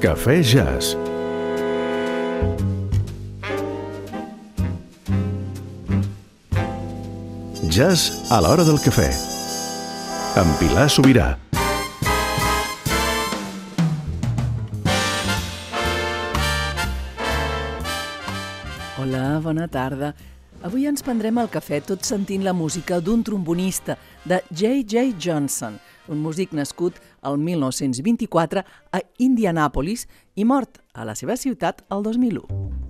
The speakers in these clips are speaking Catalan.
Cafè Jazz. Jazz a l'hora del cafè. Amb Pilar Sobirà. Hola, bona tarda. Avui ens prendrem el cafè tot sentint la música d'un trombonista, de J.J. Johnson, un músic nascut el 1924 a Indianapolis i mort a la seva ciutat el 2001.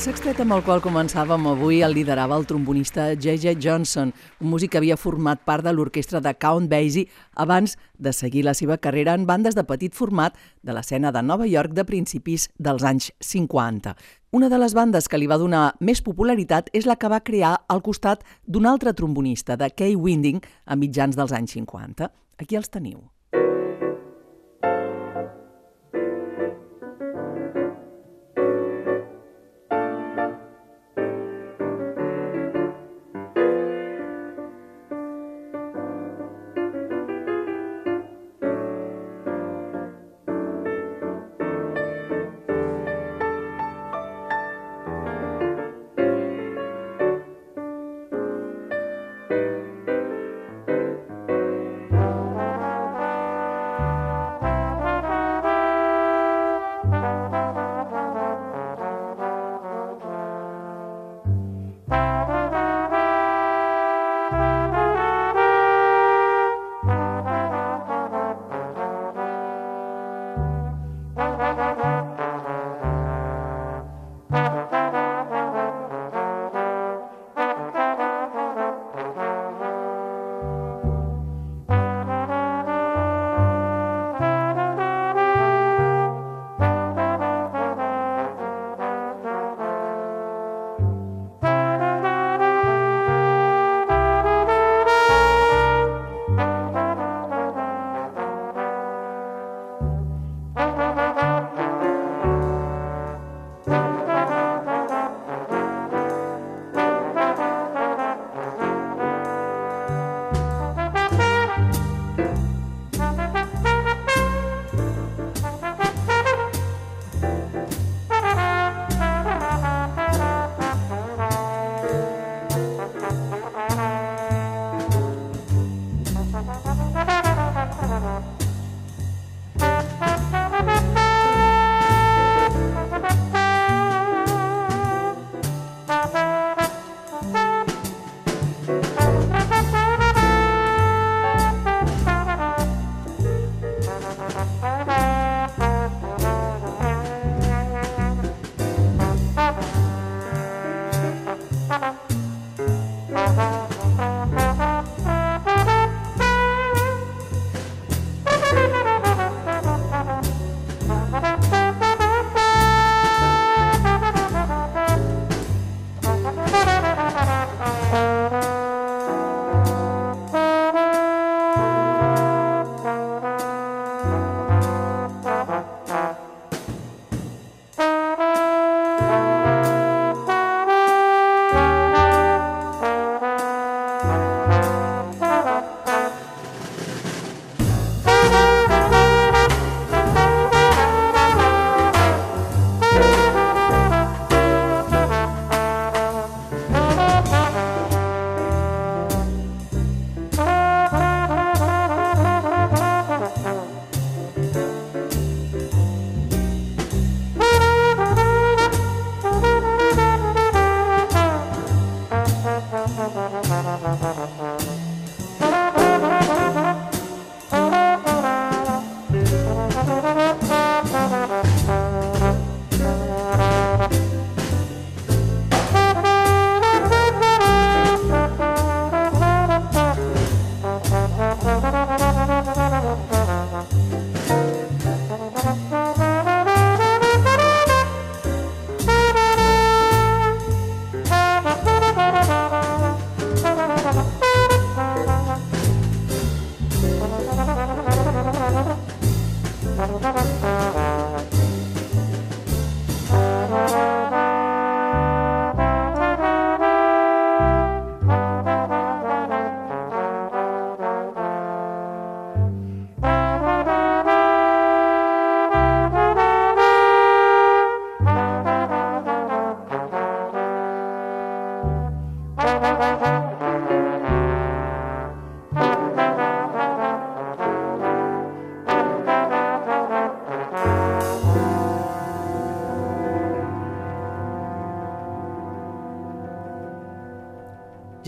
El sextet amb el qual començàvem avui el liderava el trombonista J.J. Johnson, un músic que havia format part de l'orquestra de Count Basie abans de seguir la seva carrera en bandes de petit format de l'escena de Nova York de principis dels anys 50. Una de les bandes que li va donar més popularitat és la que va crear al costat d'un altre trombonista, de Kay Winding, a mitjans dels anys 50. Aquí els teniu.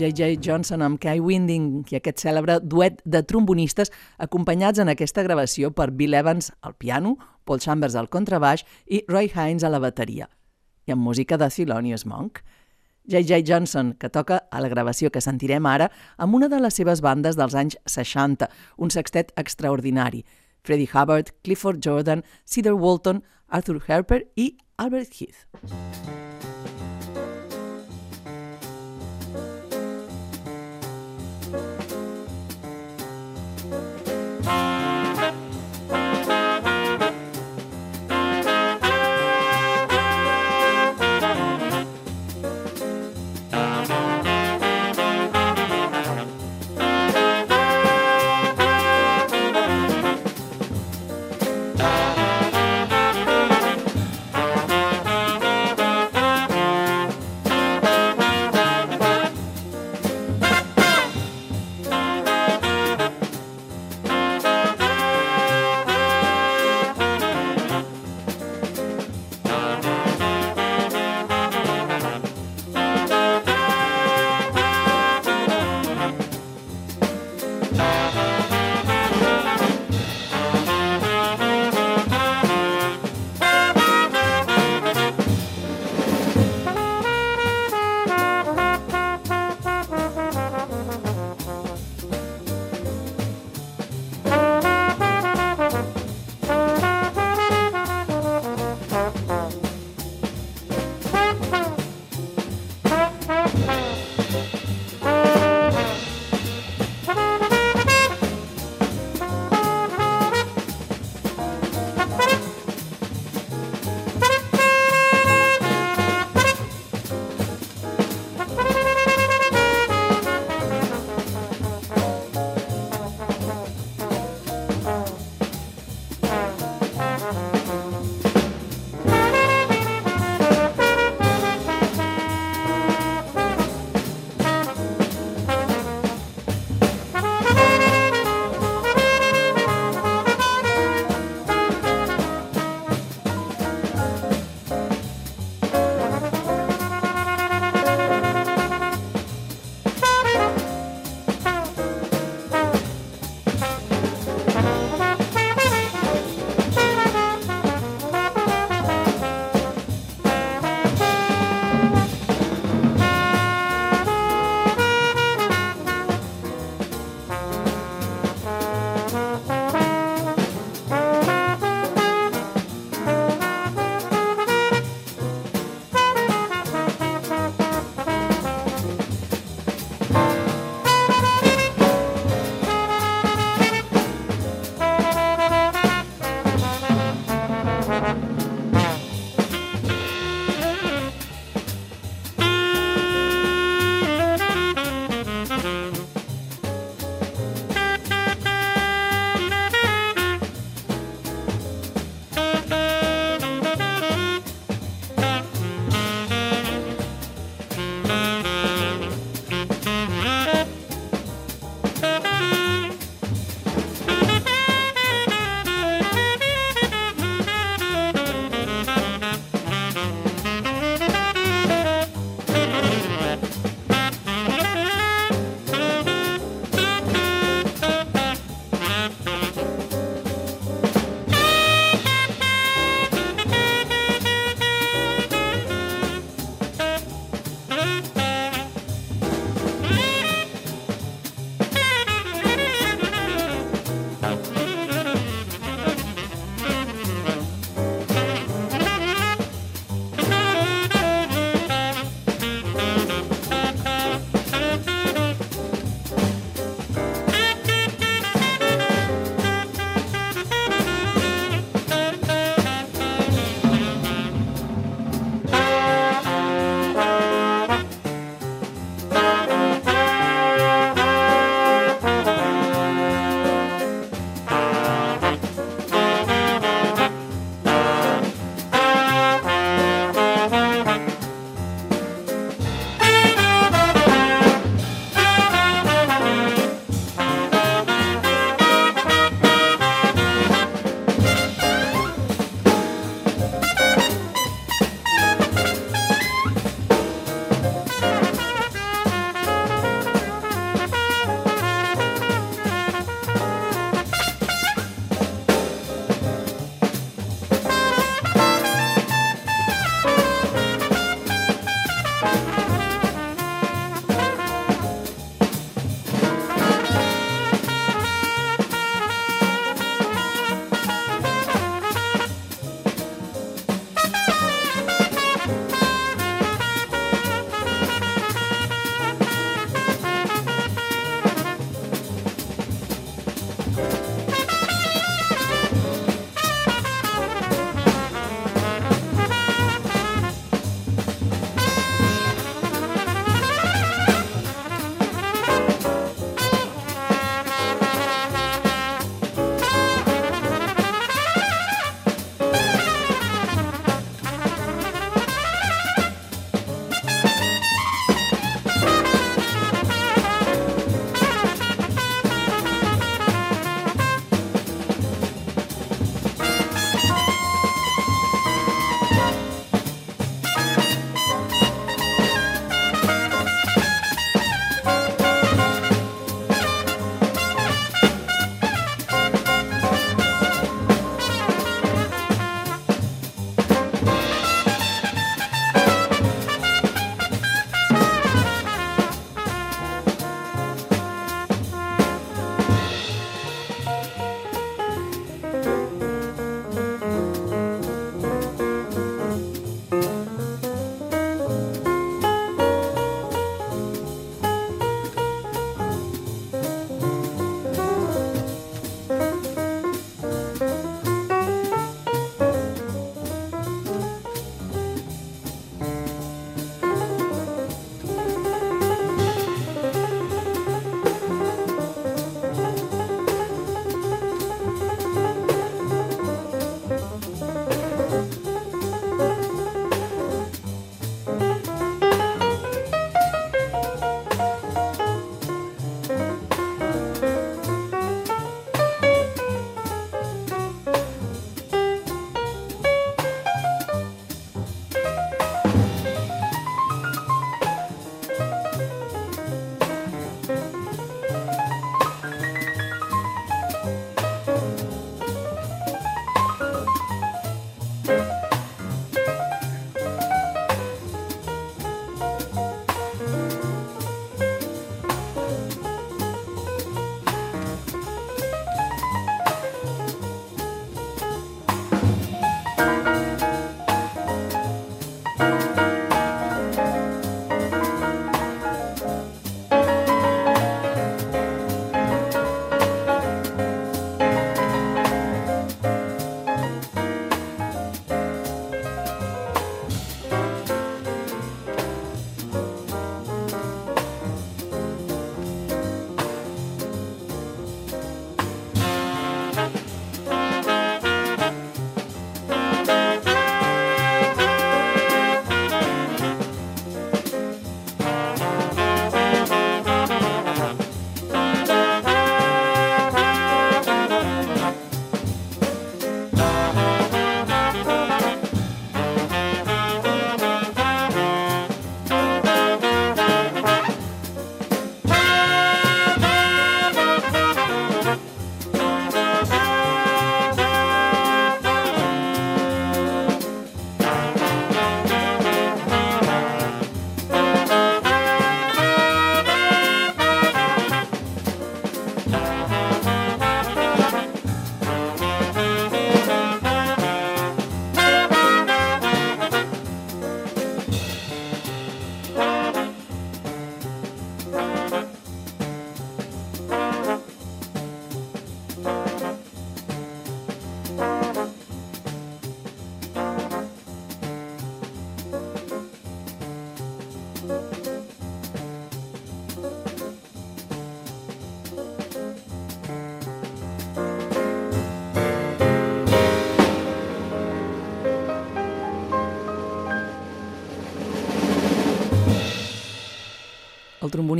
J.J. Johnson amb Kai Winding i aquest cèlebre duet de trombonistes acompanyats en aquesta gravació per Bill Evans al piano, Paul Chambers al contrabaix i Roy Hines a la bateria. i amb música de Thelonious Monk. J.J. Johnson, que toca a la gravació que sentirem ara amb una de les seves bandes dels anys 60, un sextet extraordinari. Freddie Hubbard, Clifford Jordan, Cedar Walton, Arthur Harper i Albert Heath.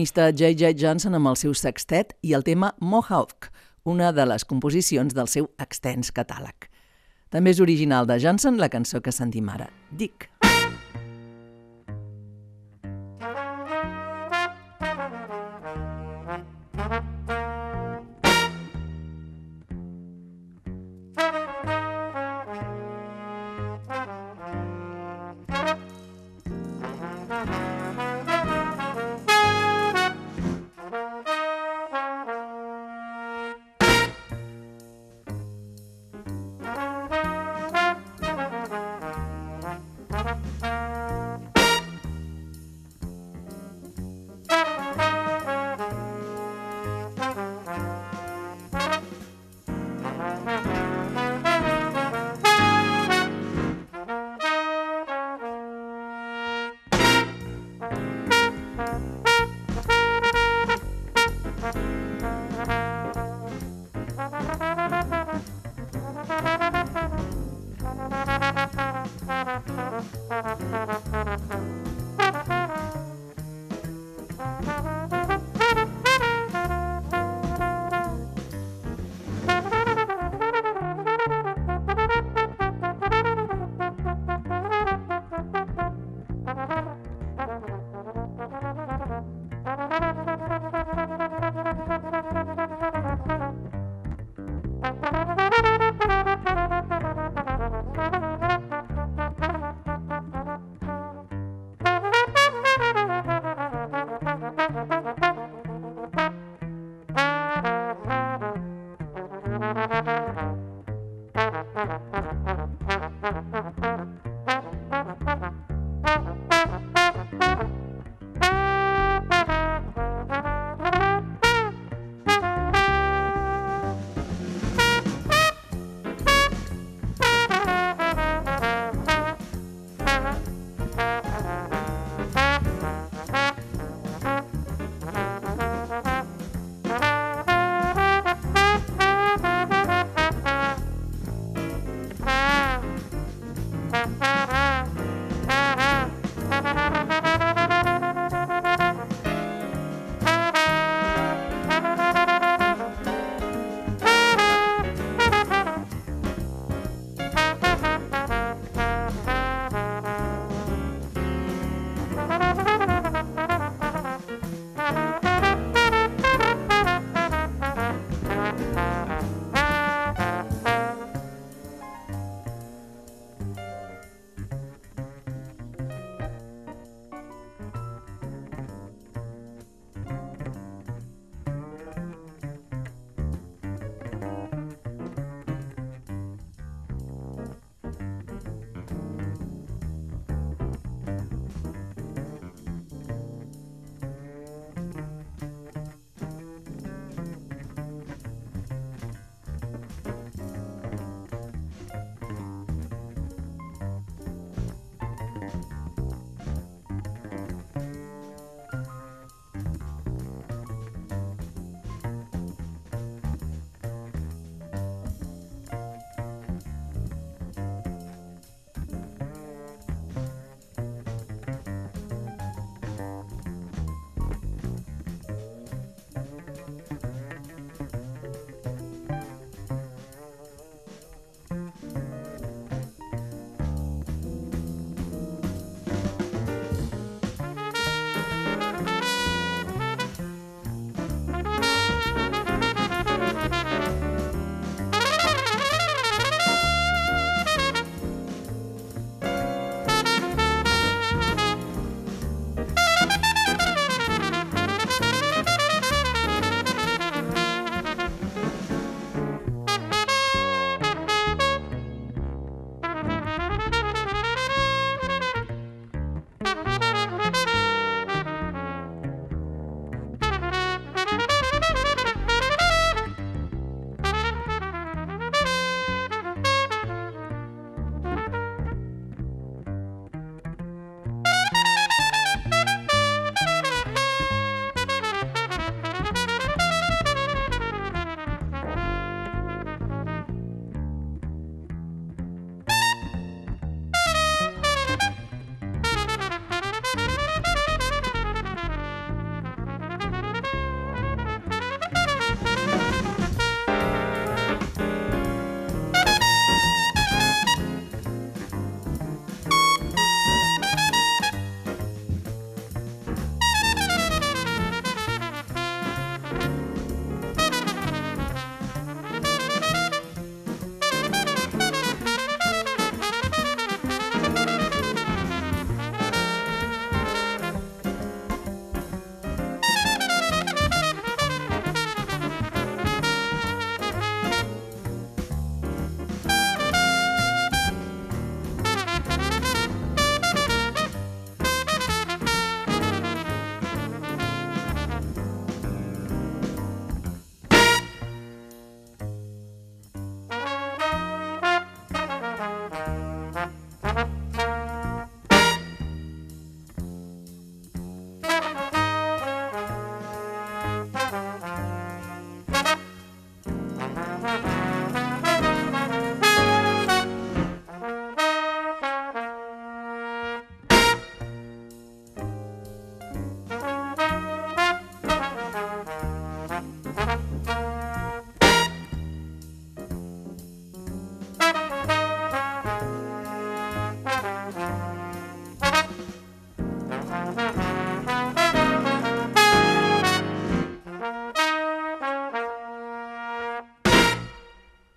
Trombonista J.J. Johnson amb el seu sextet i el tema Mohawk, una de les composicions del seu extens catàleg. També és original de Johnson la cançó que sentim ara, Dick.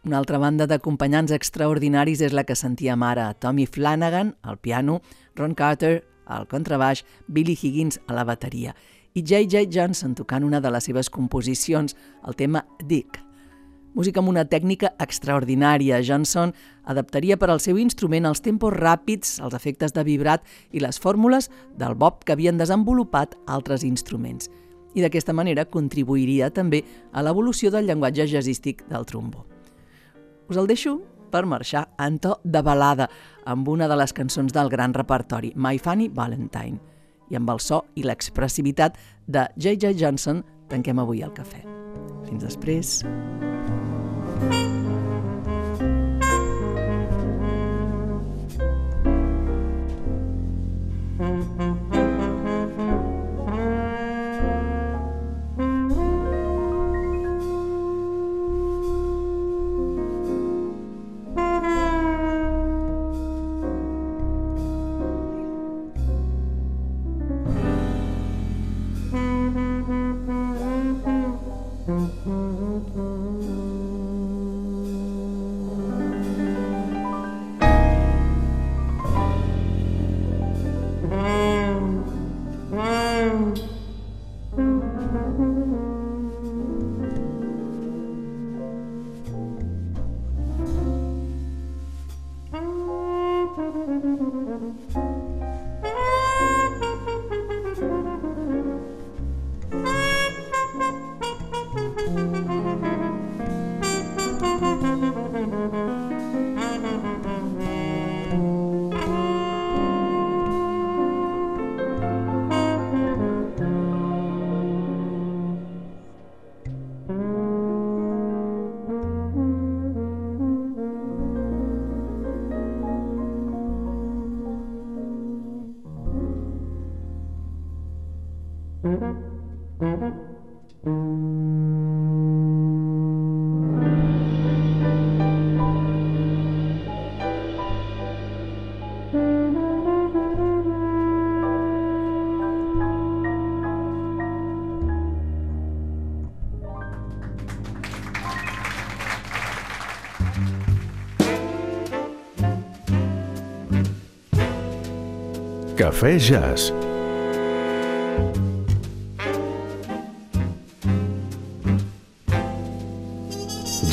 Una altra banda d'acompanyants extraordinaris és la que sentíem ara. Tommy Flanagan, al piano, Ron Carter, al contrabaix, Billy Higgins a la bateria i J.J. Johnson tocant una de les seves composicions, el tema Dick. Música amb una tècnica extraordinària. Johnson adaptaria per al seu instrument els tempos ràpids, els efectes de vibrat i les fórmules del bob que havien desenvolupat altres instruments. I d'aquesta manera contribuiria també a l'evolució del llenguatge jazzístic del trombó. Us el deixo per marxar en to de balada amb una de les cançons del gran repertori, My Funny Valentine. I amb el so i l'expressivitat de J.J. Johnson tanquem avui el cafè. Fins després. Cafè Jazz.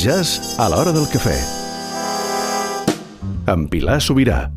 Jazz a l'hora del cafè. Amb Pilar Sobirà.